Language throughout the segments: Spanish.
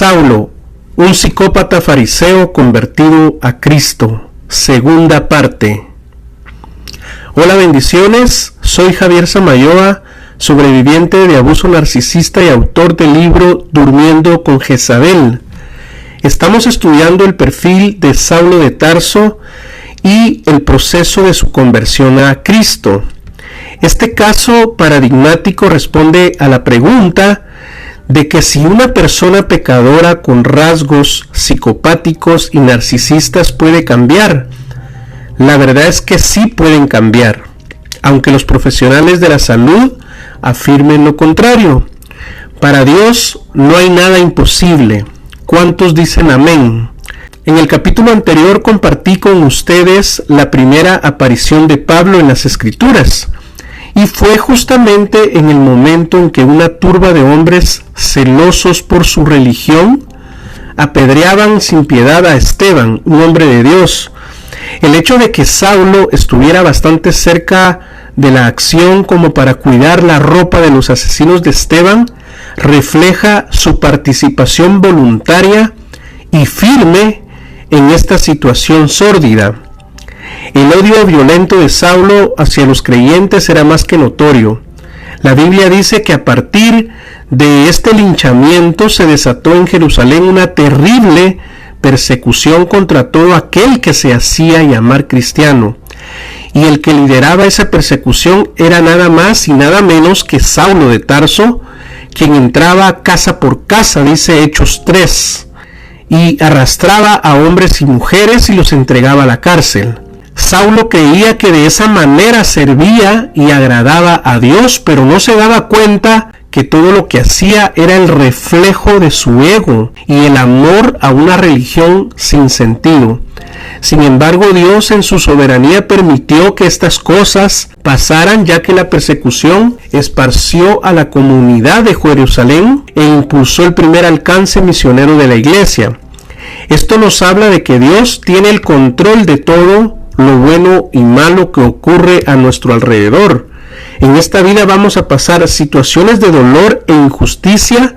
Saulo, un psicópata fariseo convertido a Cristo. Segunda parte. Hola bendiciones, soy Javier Samayoa, sobreviviente de abuso narcisista y autor del libro Durmiendo con Jezabel. Estamos estudiando el perfil de Saulo de Tarso y el proceso de su conversión a Cristo. Este caso paradigmático responde a la pregunta de que si una persona pecadora con rasgos psicopáticos y narcisistas puede cambiar, la verdad es que sí pueden cambiar, aunque los profesionales de la salud afirmen lo contrario. Para Dios no hay nada imposible. ¿Cuántos dicen amén? En el capítulo anterior compartí con ustedes la primera aparición de Pablo en las Escrituras y fue justamente en el momento en que una turba de hombres celosos por su religión apedreaban sin piedad a Esteban, un hombre de Dios. El hecho de que Saulo estuviera bastante cerca de la acción como para cuidar la ropa de los asesinos de Esteban refleja su participación voluntaria y firme en esta situación sórdida. El odio violento de Saulo hacia los creyentes era más que notorio. La Biblia dice que a partir de este linchamiento se desató en Jerusalén una terrible persecución contra todo aquel que se hacía llamar cristiano. Y el que lideraba esa persecución era nada más y nada menos que Saulo de Tarso, quien entraba casa por casa, dice Hechos 3, y arrastraba a hombres y mujeres y los entregaba a la cárcel. Saulo creía que de esa manera servía y agradaba a Dios, pero no se daba cuenta que todo lo que hacía era el reflejo de su ego y el amor a una religión sin sentido. Sin embargo, Dios en su soberanía permitió que estas cosas pasaran ya que la persecución esparció a la comunidad de Jerusalén e impulsó el primer alcance misionero de la iglesia. Esto nos habla de que Dios tiene el control de todo lo bueno y malo que ocurre a nuestro alrededor. En esta vida vamos a pasar situaciones de dolor e injusticia,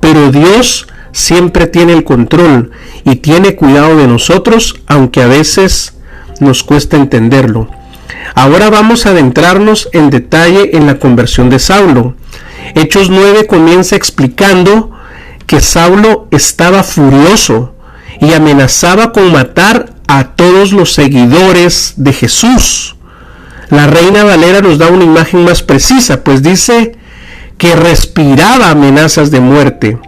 pero Dios siempre tiene el control y tiene cuidado de nosotros, aunque a veces nos cuesta entenderlo. Ahora vamos a adentrarnos en detalle en la conversión de Saulo. Hechos 9 comienza explicando que Saulo estaba furioso y amenazaba con matar a todos los seguidores de Jesús. La reina Valera nos da una imagen más precisa, pues dice que respiraba amenazas de muerte.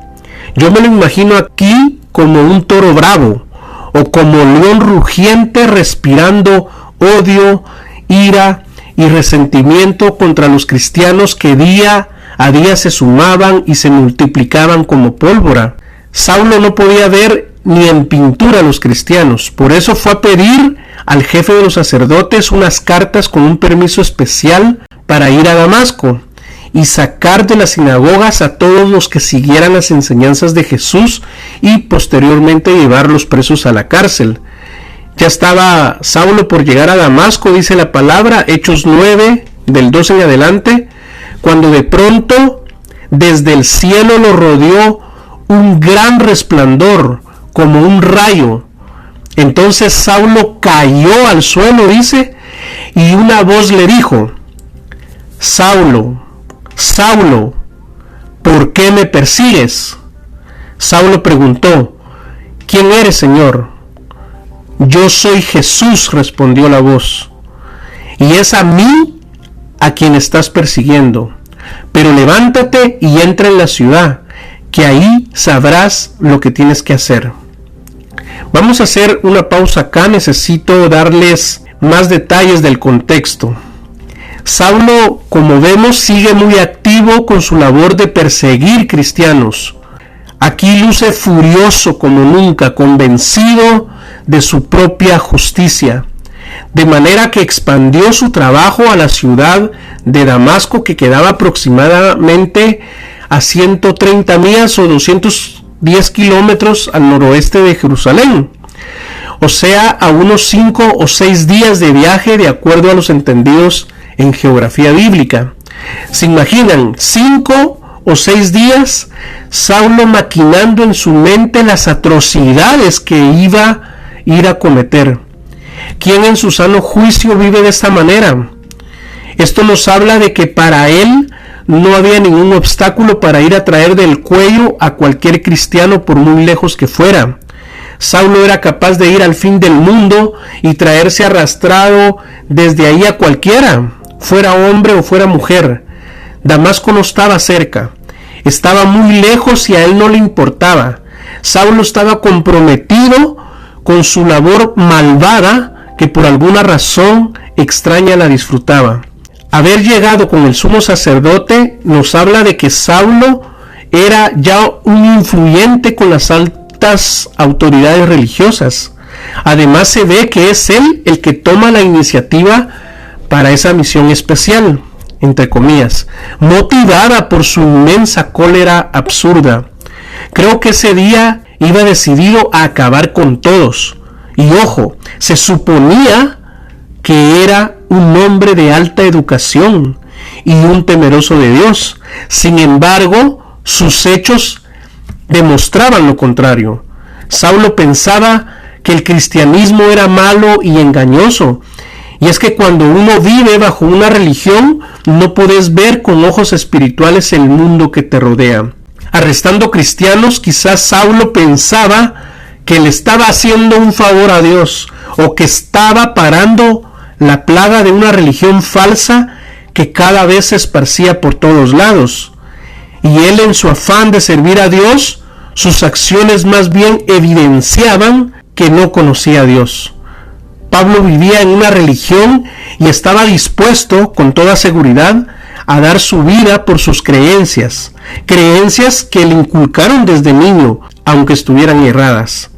Yo me lo imagino aquí como un toro bravo o como león rugiente respirando odio, ira y resentimiento contra los cristianos que día a día se sumaban y se multiplicaban como pólvora. Saulo no podía ver ni en pintura los cristianos. Por eso fue a pedir al jefe de los sacerdotes unas cartas con un permiso especial para ir a Damasco y sacar de las sinagogas a todos los que siguieran las enseñanzas de Jesús y posteriormente llevarlos presos a la cárcel. Ya estaba Saulo por llegar a Damasco, dice la palabra, Hechos 9, del 12 en adelante, cuando de pronto desde el cielo lo rodeó un gran resplandor como un rayo. Entonces Saulo cayó al suelo, dice, y una voz le dijo, Saulo, Saulo, ¿por qué me persigues? Saulo preguntó, ¿quién eres, Señor? Yo soy Jesús, respondió la voz, y es a mí a quien estás persiguiendo. Pero levántate y entra en la ciudad, que ahí sabrás lo que tienes que hacer. Vamos a hacer una pausa acá, necesito darles más detalles del contexto. Saulo, como vemos, sigue muy activo con su labor de perseguir cristianos. Aquí luce furioso como nunca, convencido de su propia justicia, de manera que expandió su trabajo a la ciudad de Damasco que quedaba aproximadamente a 130 millas o 200 10 kilómetros al noroeste de Jerusalén, o sea, a unos 5 o 6 días de viaje de acuerdo a los entendidos en geografía bíblica. ¿Se imaginan 5 o seis días, Saulo maquinando en su mente las atrocidades que iba a ir a cometer. ¿Quién en su sano juicio vive de esta manera? Esto nos habla de que para él no había ningún obstáculo para ir a traer del cuello a cualquier cristiano por muy lejos que fuera. Saulo era capaz de ir al fin del mundo y traerse arrastrado desde ahí a cualquiera, fuera hombre o fuera mujer. Damasco no estaba cerca, estaba muy lejos y a él no le importaba. Saulo estaba comprometido con su labor malvada que por alguna razón extraña la disfrutaba. Haber llegado con el sumo sacerdote nos habla de que Saulo era ya un influyente con las altas autoridades religiosas. Además se ve que es él el que toma la iniciativa para esa misión especial entre comillas, motivada por su inmensa cólera absurda. Creo que ese día iba decidido a acabar con todos. Y ojo, se suponía que era un hombre de alta educación y un temeroso de Dios. Sin embargo, sus hechos demostraban lo contrario. Saulo pensaba que el cristianismo era malo y engañoso y es que cuando uno vive bajo una religión, no puedes ver con ojos espirituales el mundo que te rodea. Arrestando cristianos, quizás Saulo pensaba que le estaba haciendo un favor a Dios o que estaba parando la plaga de una religión falsa que cada vez se esparcía por todos lados. Y él en su afán de servir a Dios, sus acciones más bien evidenciaban que no conocía a Dios. Pablo vivía en una religión y estaba dispuesto, con toda seguridad, a dar su vida por sus creencias, creencias que le inculcaron desde niño, aunque estuvieran erradas.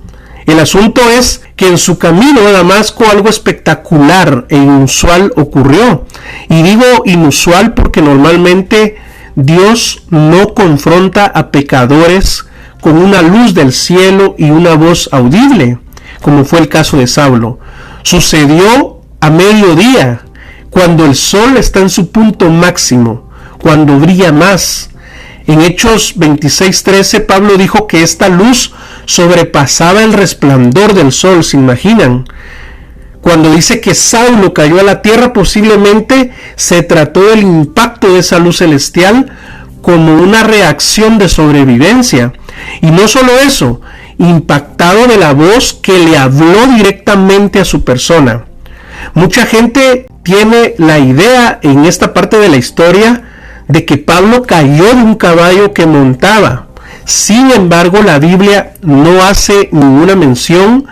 El asunto es que en su camino a Damasco algo espectacular e inusual ocurrió. Y digo inusual porque normalmente Dios no confronta a pecadores con una luz del cielo y una voz audible, como fue el caso de Saulo sucedió a mediodía, cuando el sol está en su punto máximo, cuando brilla más. En Hechos 26:13 Pablo dijo que esta luz sobrepasaba el resplandor del sol, ¿se imaginan? Cuando dice que Saulo cayó a la tierra, posiblemente se trató del impacto de esa luz celestial como una reacción de sobrevivencia. Y no solo eso, impactado de la voz que le habló directamente a su persona. Mucha gente tiene la idea en esta parte de la historia de que Pablo cayó de un caballo que montaba. Sin embargo, la Biblia no hace ninguna mención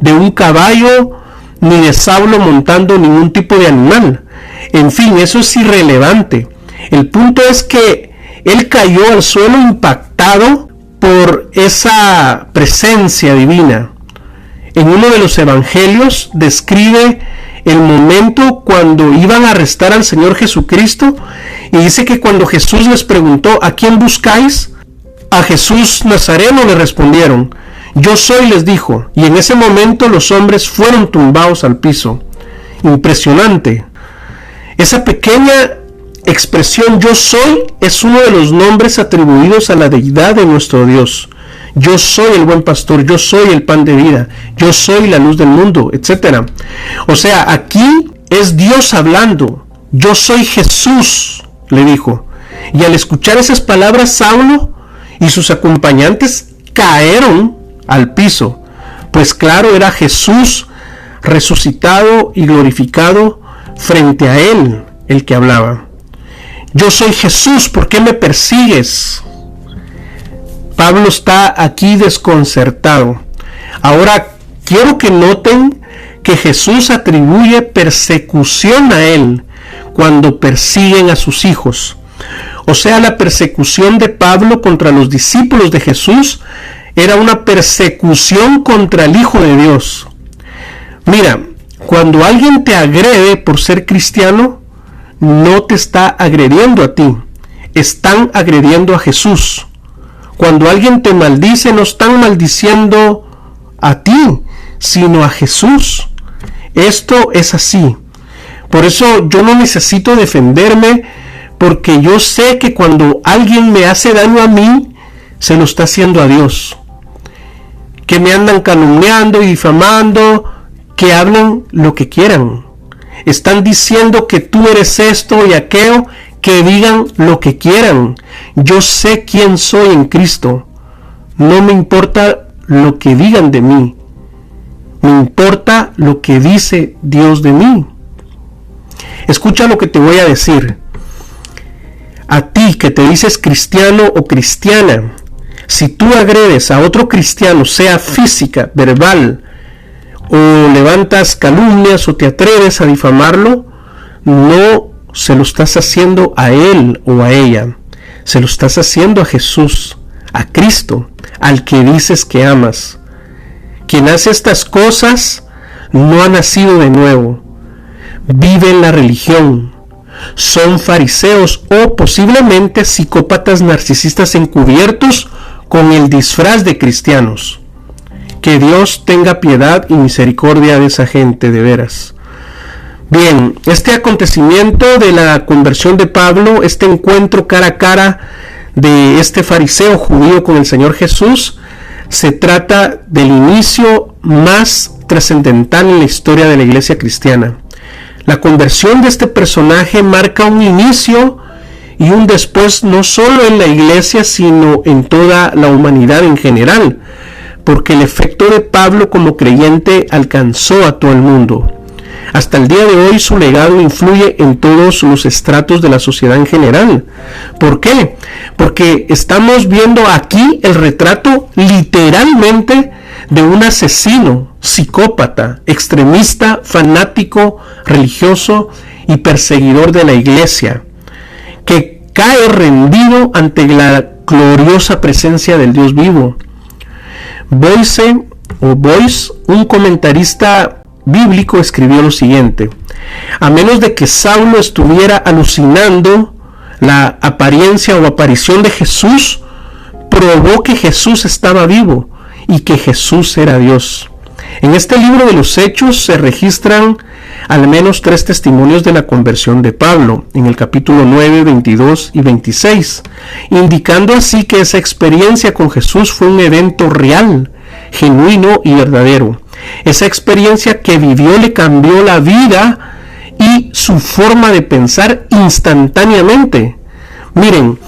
de un caballo ni de Saulo montando ningún tipo de animal. En fin, eso es irrelevante. El punto es que él cayó al suelo impactado por esa presencia divina. En uno de los evangelios describe el momento cuando iban a arrestar al Señor Jesucristo y dice que cuando Jesús les preguntó, ¿a quién buscáis? A Jesús Nazareno le respondieron, yo soy, les dijo, y en ese momento los hombres fueron tumbados al piso. Impresionante. Esa pequeña expresión yo soy es uno de los nombres atribuidos a la deidad de nuestro Dios. Yo soy el buen pastor, yo soy el pan de vida, yo soy la luz del mundo, etc. O sea, aquí es Dios hablando. Yo soy Jesús, le dijo. Y al escuchar esas palabras, Saulo y sus acompañantes cayeron al piso. Pues claro, era Jesús resucitado y glorificado frente a él el que hablaba. Yo soy Jesús, ¿por qué me persigues? Pablo está aquí desconcertado. Ahora quiero que noten que Jesús atribuye persecución a él cuando persiguen a sus hijos. O sea, la persecución de Pablo contra los discípulos de Jesús era una persecución contra el Hijo de Dios. Mira, cuando alguien te agrede por ser cristiano, no te está agrediendo a ti, están agrediendo a Jesús. Cuando alguien te maldice, no están maldiciendo a ti, sino a Jesús. Esto es así. Por eso yo no necesito defenderme porque yo sé que cuando alguien me hace daño a mí, se lo está haciendo a Dios. Que me andan calumniando y difamando, que hablen lo que quieran. Están diciendo que tú eres esto y aquello, que digan lo que quieran. Yo sé quién soy en Cristo. No me importa lo que digan de mí. Me importa lo que dice Dios de mí. Escucha lo que te voy a decir. A ti que te dices cristiano o cristiana, si tú agredes a otro cristiano, sea física, verbal, o levantas calumnias o te atreves a difamarlo, no se lo estás haciendo a él o a ella, se lo estás haciendo a Jesús, a Cristo, al que dices que amas. Quien hace estas cosas no ha nacido de nuevo, vive en la religión, son fariseos o posiblemente psicópatas narcisistas encubiertos con el disfraz de cristianos. Que Dios tenga piedad y misericordia de esa gente de veras. Bien, este acontecimiento de la conversión de Pablo, este encuentro cara a cara de este fariseo judío con el Señor Jesús, se trata del inicio más trascendental en la historia de la iglesia cristiana. La conversión de este personaje marca un inicio y un después no solo en la iglesia, sino en toda la humanidad en general, porque el efecto de Pablo como creyente alcanzó a todo el mundo. Hasta el día de hoy su legado influye en todos los estratos de la sociedad en general. ¿Por qué? Porque estamos viendo aquí el retrato literalmente de un asesino, psicópata, extremista, fanático, religioso y perseguidor de la iglesia, que cae rendido ante la gloriosa presencia del Dios vivo. Boyce o Boyce, un comentarista bíblico, escribió lo siguiente: A menos de que Saulo estuviera alucinando, la apariencia o aparición de Jesús probó que Jesús estaba vivo y que Jesús era Dios. En este libro de los Hechos se registran al menos tres testimonios de la conversión de Pablo, en el capítulo 9, 22 y 26, indicando así que esa experiencia con Jesús fue un evento real, genuino y verdadero. Esa experiencia que vivió le cambió la vida y su forma de pensar instantáneamente. Miren,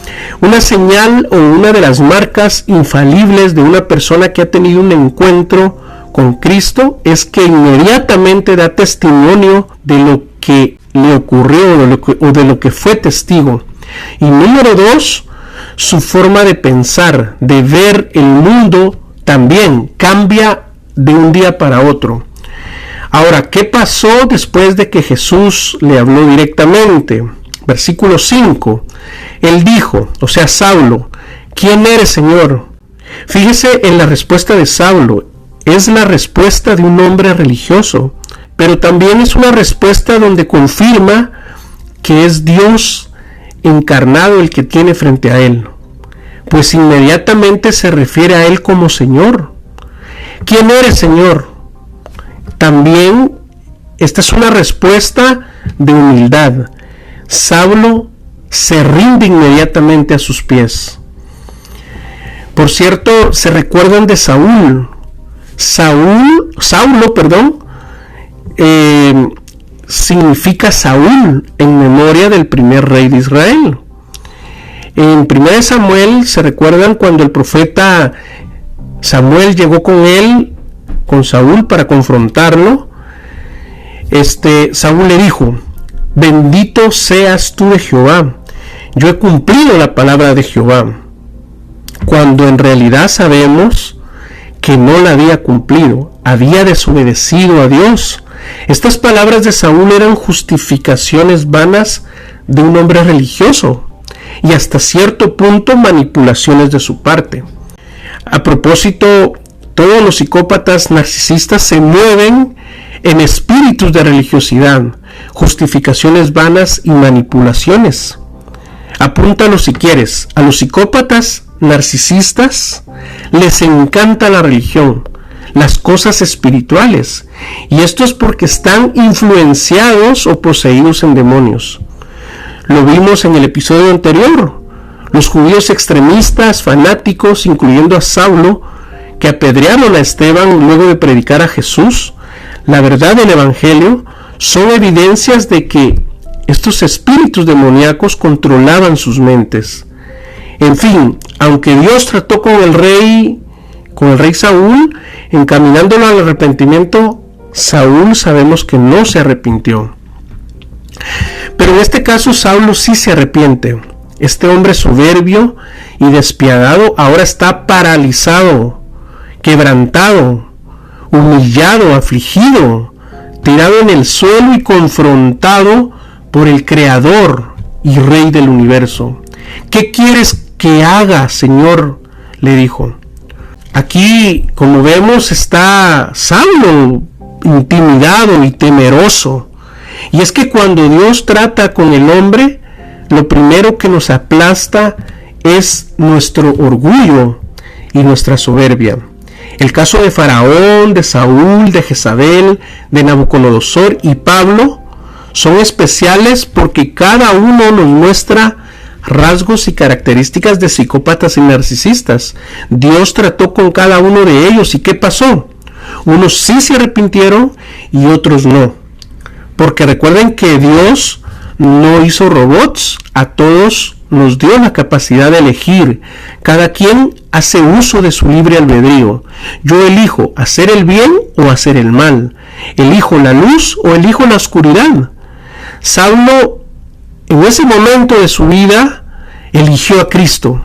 una señal o una de las marcas infalibles de una persona que ha tenido un encuentro con Cristo es que inmediatamente da testimonio de lo que le ocurrió o de lo que, fue testigo. Y número dos, su forma de pensar, de ver el mundo también cambia de un día para otro. Ahora, ¿qué pasó después de que Jesús le habló directamente? Versículo 5. Él dijo, o sea, Saulo, ¿quién eres, Señor? Fíjese en la respuesta de Saulo. Es la respuesta de un hombre religioso, pero también es una respuesta donde confirma que es Dios encarnado el que tiene frente a él, pues inmediatamente se refiere a él como Señor. ¿Quién eres, Señor? También esta es una respuesta de humildad. Saulo se rinde inmediatamente a sus pies. Por cierto, se recuerdan de Saúl. Saúl, Saulo, perdón, eh, significa Saúl en memoria del primer rey de Israel. En 1 Samuel se recuerdan cuando el profeta Samuel llegó con él, con Saúl, para confrontarlo. Este, Saúl le dijo, bendito seas tú de Jehová, yo he cumplido la palabra de Jehová, cuando en realidad sabemos que no la había cumplido, había desobedecido a Dios. Estas palabras de Saúl eran justificaciones vanas de un hombre religioso y hasta cierto punto manipulaciones de su parte. A propósito, todos los psicópatas narcisistas se mueven en espíritus de religiosidad, justificaciones vanas y manipulaciones. Apúntalo si quieres. A los psicópatas narcisistas les encanta la religión, las cosas espirituales. Y esto es porque están influenciados o poseídos en demonios. Lo vimos en el episodio anterior. Los judíos extremistas, fanáticos, incluyendo a Saulo, que apedrearon a Esteban luego de predicar a Jesús, la verdad del Evangelio, son evidencias de que estos espíritus demoníacos controlaban sus mentes. En fin, aunque Dios trató con el rey, con el rey Saúl, encaminándolo al arrepentimiento, Saúl sabemos que no se arrepintió. Pero en este caso Saulo sí se arrepiente. Este hombre soberbio y despiadado ahora está paralizado, quebrantado, humillado, afligido, tirado en el suelo y confrontado por el Creador y Rey del universo. ¿Qué quieres que haga, Señor? le dijo. Aquí, como vemos, está Saulo intimidado y temeroso. Y es que cuando Dios trata con el hombre, lo primero que nos aplasta es nuestro orgullo y nuestra soberbia. El caso de Faraón, de Saúl, de Jezabel, de Nabucodonosor y Pablo son especiales porque cada uno nos muestra rasgos y características de psicópatas y narcisistas. Dios trató con cada uno de ellos y ¿qué pasó? Unos sí se arrepintieron y otros no. Porque recuerden que Dios no hizo robots, a todos nos dio la capacidad de elegir. Cada quien hace uso de su libre albedrío. Yo elijo hacer el bien o hacer el mal. Elijo la luz o elijo la oscuridad. Saulo en ese momento de su vida eligió a Cristo.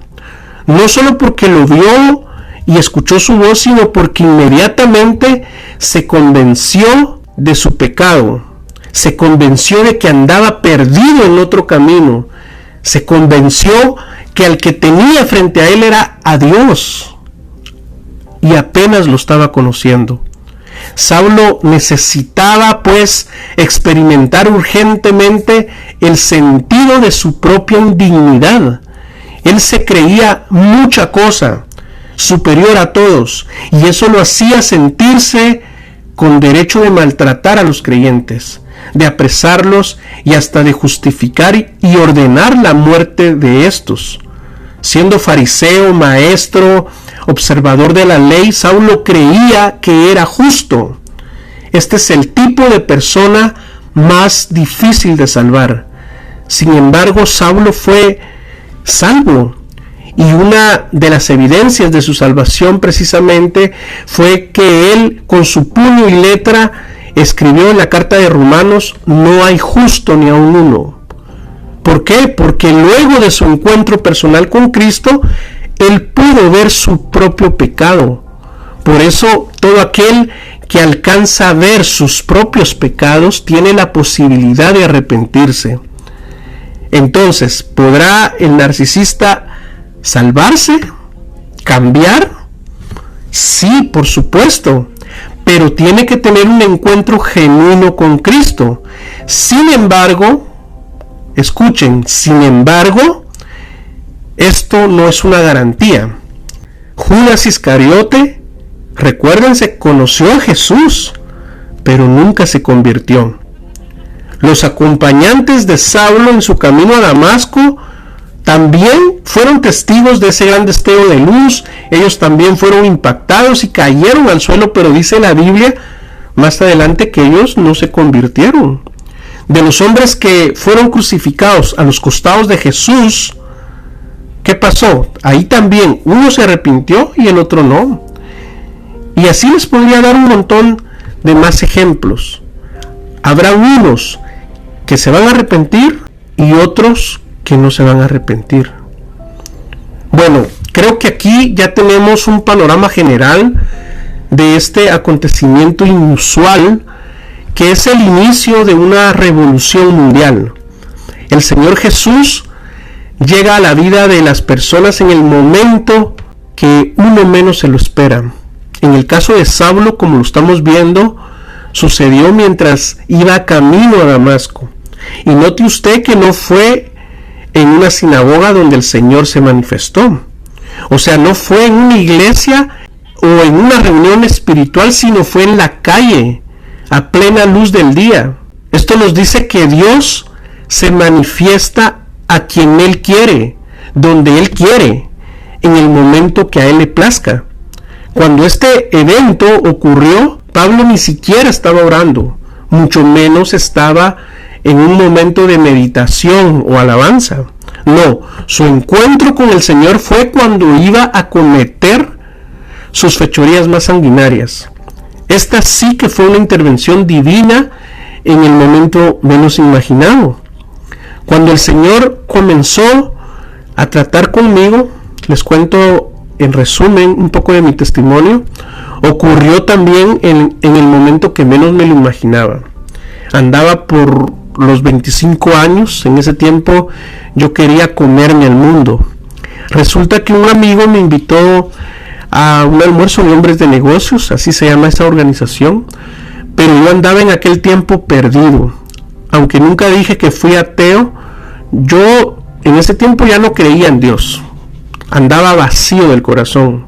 No solo porque lo vio y escuchó su voz, sino porque inmediatamente se convenció de su pecado. Se convenció de que andaba perdido en otro camino. Se convenció que al que tenía frente a él era a Dios. Y apenas lo estaba conociendo. Saulo necesitaba pues experimentar urgentemente el sentido de su propia indignidad. Él se creía mucha cosa, superior a todos, y eso lo hacía sentirse con derecho de maltratar a los creyentes, de apresarlos y hasta de justificar y ordenar la muerte de estos. Siendo fariseo, maestro, observador de la ley, Saulo creía que era justo. Este es el tipo de persona más difícil de salvar. Sin embargo, Saulo fue salvo. Y una de las evidencias de su salvación precisamente fue que él con su puño y letra escribió en la carta de Romanos, no hay justo ni aun uno. ¿Por qué? Porque luego de su encuentro personal con Cristo, él pudo ver su propio pecado. Por eso todo aquel que alcanza a ver sus propios pecados tiene la posibilidad de arrepentirse. Entonces, ¿podrá el narcisista salvarse? ¿Cambiar? Sí, por supuesto, pero tiene que tener un encuentro genuino con Cristo. Sin embargo, escuchen, sin embargo, esto no es una garantía. Judas Iscariote, recuérdense, conoció a Jesús, pero nunca se convirtió. Los acompañantes de Saulo en su camino a Damasco también fueron testigos de ese gran destello de luz. Ellos también fueron impactados y cayeron al suelo, pero dice la Biblia más adelante que ellos no se convirtieron. De los hombres que fueron crucificados a los costados de Jesús, ¿Qué pasó? Ahí también uno se arrepintió y el otro no. Y así les podría dar un montón de más ejemplos. Habrá unos que se van a arrepentir y otros que no se van a arrepentir. Bueno, creo que aquí ya tenemos un panorama general de este acontecimiento inusual que es el inicio de una revolución mundial. El Señor Jesús llega a la vida de las personas en el momento que uno menos se lo espera. En el caso de Saulo, como lo estamos viendo, sucedió mientras iba camino a Damasco. Y note usted que no fue en una sinagoga donde el Señor se manifestó. O sea, no fue en una iglesia o en una reunión espiritual, sino fue en la calle, a plena luz del día. Esto nos dice que Dios se manifiesta a quien Él quiere, donde Él quiere, en el momento que a Él le plazca. Cuando este evento ocurrió, Pablo ni siquiera estaba orando, mucho menos estaba en un momento de meditación o alabanza. No, su encuentro con el Señor fue cuando iba a cometer sus fechorías más sanguinarias. Esta sí que fue una intervención divina en el momento menos imaginado. Cuando el Señor comenzó a tratar conmigo, les cuento en resumen un poco de mi testimonio, ocurrió también en, en el momento que menos me lo imaginaba. Andaba por los 25 años, en ese tiempo yo quería comerme el mundo. Resulta que un amigo me invitó a un almuerzo de hombres de negocios, así se llama esa organización, pero yo andaba en aquel tiempo perdido. Aunque nunca dije que fui ateo, yo en ese tiempo ya no creía en Dios. Andaba vacío del corazón,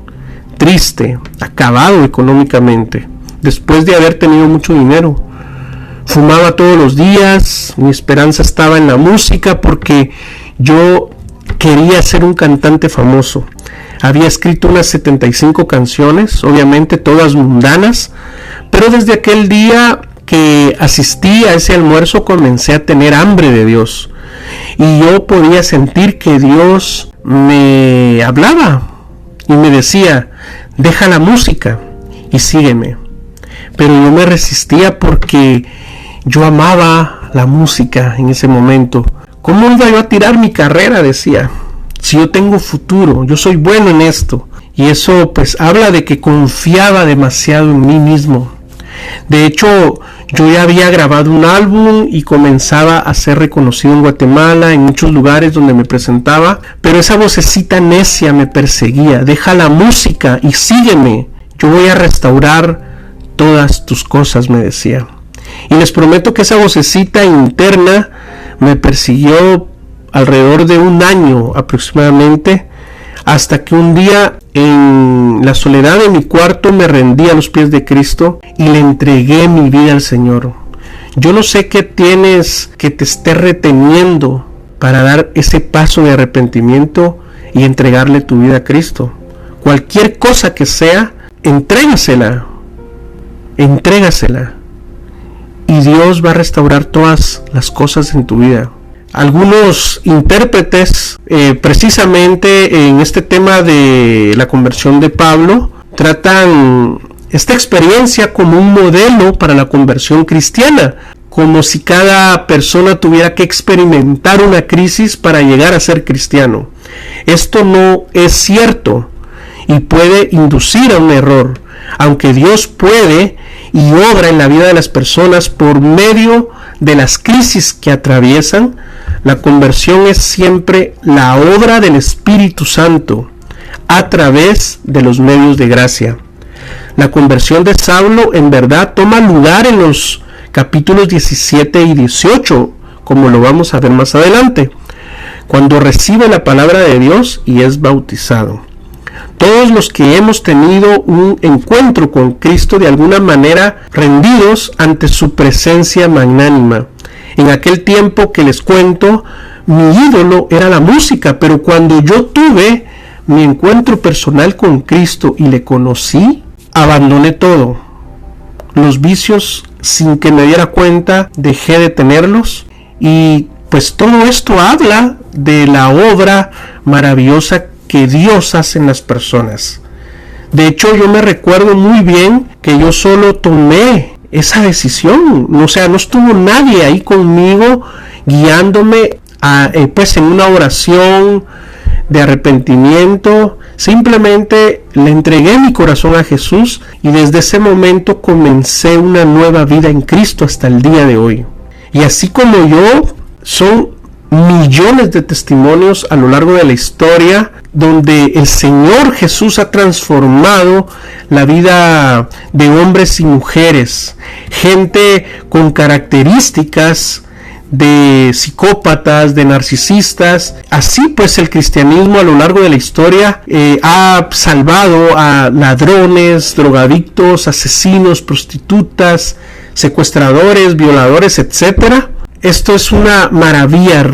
triste, acabado económicamente, después de haber tenido mucho dinero. Fumaba todos los días, mi esperanza estaba en la música porque yo quería ser un cantante famoso. Había escrito unas 75 canciones, obviamente todas mundanas, pero desde aquel día que asistí a ese almuerzo comencé a tener hambre de Dios. Y yo podía sentir que Dios me hablaba y me decía, deja la música y sígueme. Pero yo me resistía porque yo amaba la música en ese momento. ¿Cómo iba yo a tirar mi carrera? Decía. Si yo tengo futuro, yo soy bueno en esto. Y eso pues habla de que confiaba demasiado en mí mismo. De hecho, yo ya había grabado un álbum y comenzaba a ser reconocido en Guatemala, en muchos lugares donde me presentaba, pero esa vocecita necia me perseguía. Deja la música y sígueme. Yo voy a restaurar todas tus cosas, me decía. Y les prometo que esa vocecita interna me persiguió alrededor de un año aproximadamente, hasta que un día en la soledad de mi cuarto me rendí a los pies de Cristo y le entregué mi vida al Señor. Yo no sé qué tienes que te esté reteniendo para dar ese paso de arrepentimiento y entregarle tu vida a Cristo. Cualquier cosa que sea, entrégasela. Entrégasela y Dios va a restaurar todas las cosas en tu vida. Algunos intérpretes, eh, precisamente en este tema de la conversión de Pablo, tratan esta experiencia como un modelo para la conversión cristiana, como si cada persona tuviera que experimentar una crisis para llegar a ser cristiano. Esto no es cierto y puede inducir a un error, aunque Dios puede y obra en la vida de las personas por medio de las crisis que atraviesan, la conversión es siempre la obra del Espíritu Santo a través de los medios de gracia. La conversión de Saulo en verdad toma lugar en los capítulos 17 y 18, como lo vamos a ver más adelante, cuando recibe la palabra de Dios y es bautizado. Todos los que hemos tenido un encuentro con Cristo de alguna manera rendidos ante su presencia magnánima. En aquel tiempo que les cuento, mi ídolo era la música, pero cuando yo tuve mi encuentro personal con Cristo y le conocí, abandoné todo. Los vicios, sin que me diera cuenta, dejé de tenerlos y pues todo esto habla de la obra maravillosa que Dios hace en las personas. De hecho, yo me recuerdo muy bien que yo solo tomé esa decisión. O sea, no estuvo nadie ahí conmigo guiándome a, eh, pues en una oración de arrepentimiento. Simplemente le entregué mi corazón a Jesús y desde ese momento comencé una nueva vida en Cristo hasta el día de hoy. Y así como yo, son millones de testimonios a lo largo de la historia donde el Señor Jesús ha transformado la vida de hombres y mujeres, gente con características de psicópatas, de narcisistas. Así pues el cristianismo a lo largo de la historia eh, ha salvado a ladrones, drogadictos, asesinos, prostitutas, secuestradores, violadores, etc. Esto es una maravilla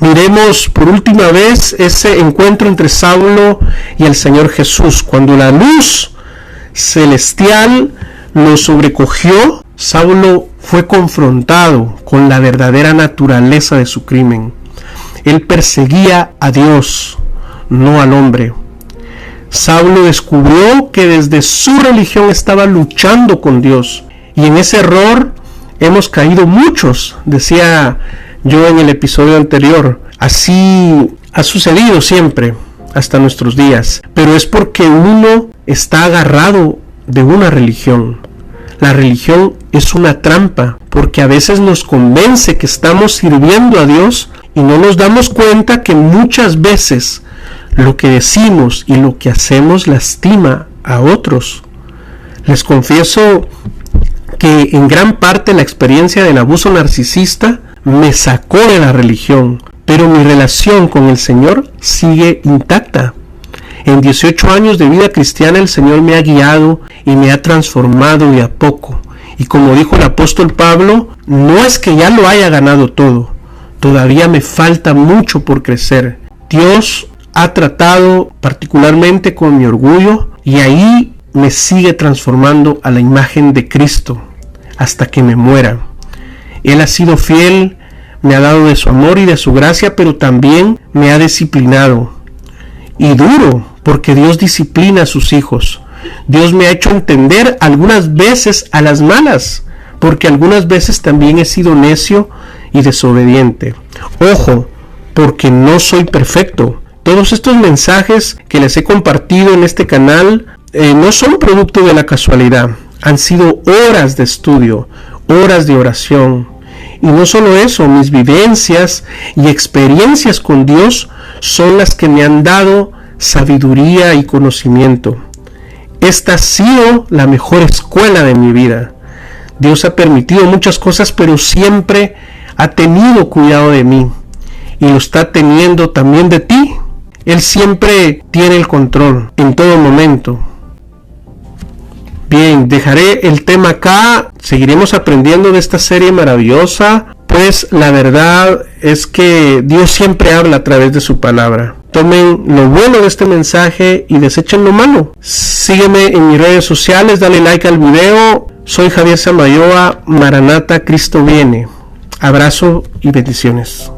Miremos por última vez ese encuentro entre Saulo y el Señor Jesús. Cuando la luz celestial lo sobrecogió, Saulo fue confrontado con la verdadera naturaleza de su crimen. Él perseguía a Dios, no al hombre. Saulo descubrió que desde su religión estaba luchando con Dios. Y en ese error hemos caído muchos, decía yo en el episodio anterior. Así ha sucedido siempre hasta nuestros días. Pero es porque uno está agarrado de una religión. La religión es una trampa porque a veces nos convence que estamos sirviendo a Dios y no nos damos cuenta que muchas veces lo que decimos y lo que hacemos lastima a otros. Les confieso que en gran parte la experiencia del abuso narcisista me sacó de la religión, pero mi relación con el Señor sigue intacta. En 18 años de vida cristiana el Señor me ha guiado y me ha transformado de a poco. Y como dijo el apóstol Pablo, no es que ya lo haya ganado todo, todavía me falta mucho por crecer. Dios ha tratado particularmente con mi orgullo y ahí me sigue transformando a la imagen de Cristo hasta que me muera. Él ha sido fiel, me ha dado de su amor y de su gracia, pero también me ha disciplinado. Y duro, porque Dios disciplina a sus hijos. Dios me ha hecho entender algunas veces a las malas, porque algunas veces también he sido necio y desobediente. Ojo, porque no soy perfecto. Todos estos mensajes que les he compartido en este canal eh, no son producto de la casualidad. Han sido horas de estudio, horas de oración. Y no solo eso, mis vivencias y experiencias con Dios son las que me han dado sabiduría y conocimiento. Esta ha sido la mejor escuela de mi vida. Dios ha permitido muchas cosas, pero siempre ha tenido cuidado de mí. Y lo está teniendo también de ti. Él siempre tiene el control en todo momento. Bien, dejaré el tema acá. Seguiremos aprendiendo de esta serie maravillosa. Pues la verdad es que Dios siempre habla a través de su palabra. Tomen lo bueno de este mensaje y desechen lo malo. Sígueme en mis redes sociales, dale like al video. Soy Javier Samayoa, Maranata, Cristo viene. Abrazo y bendiciones.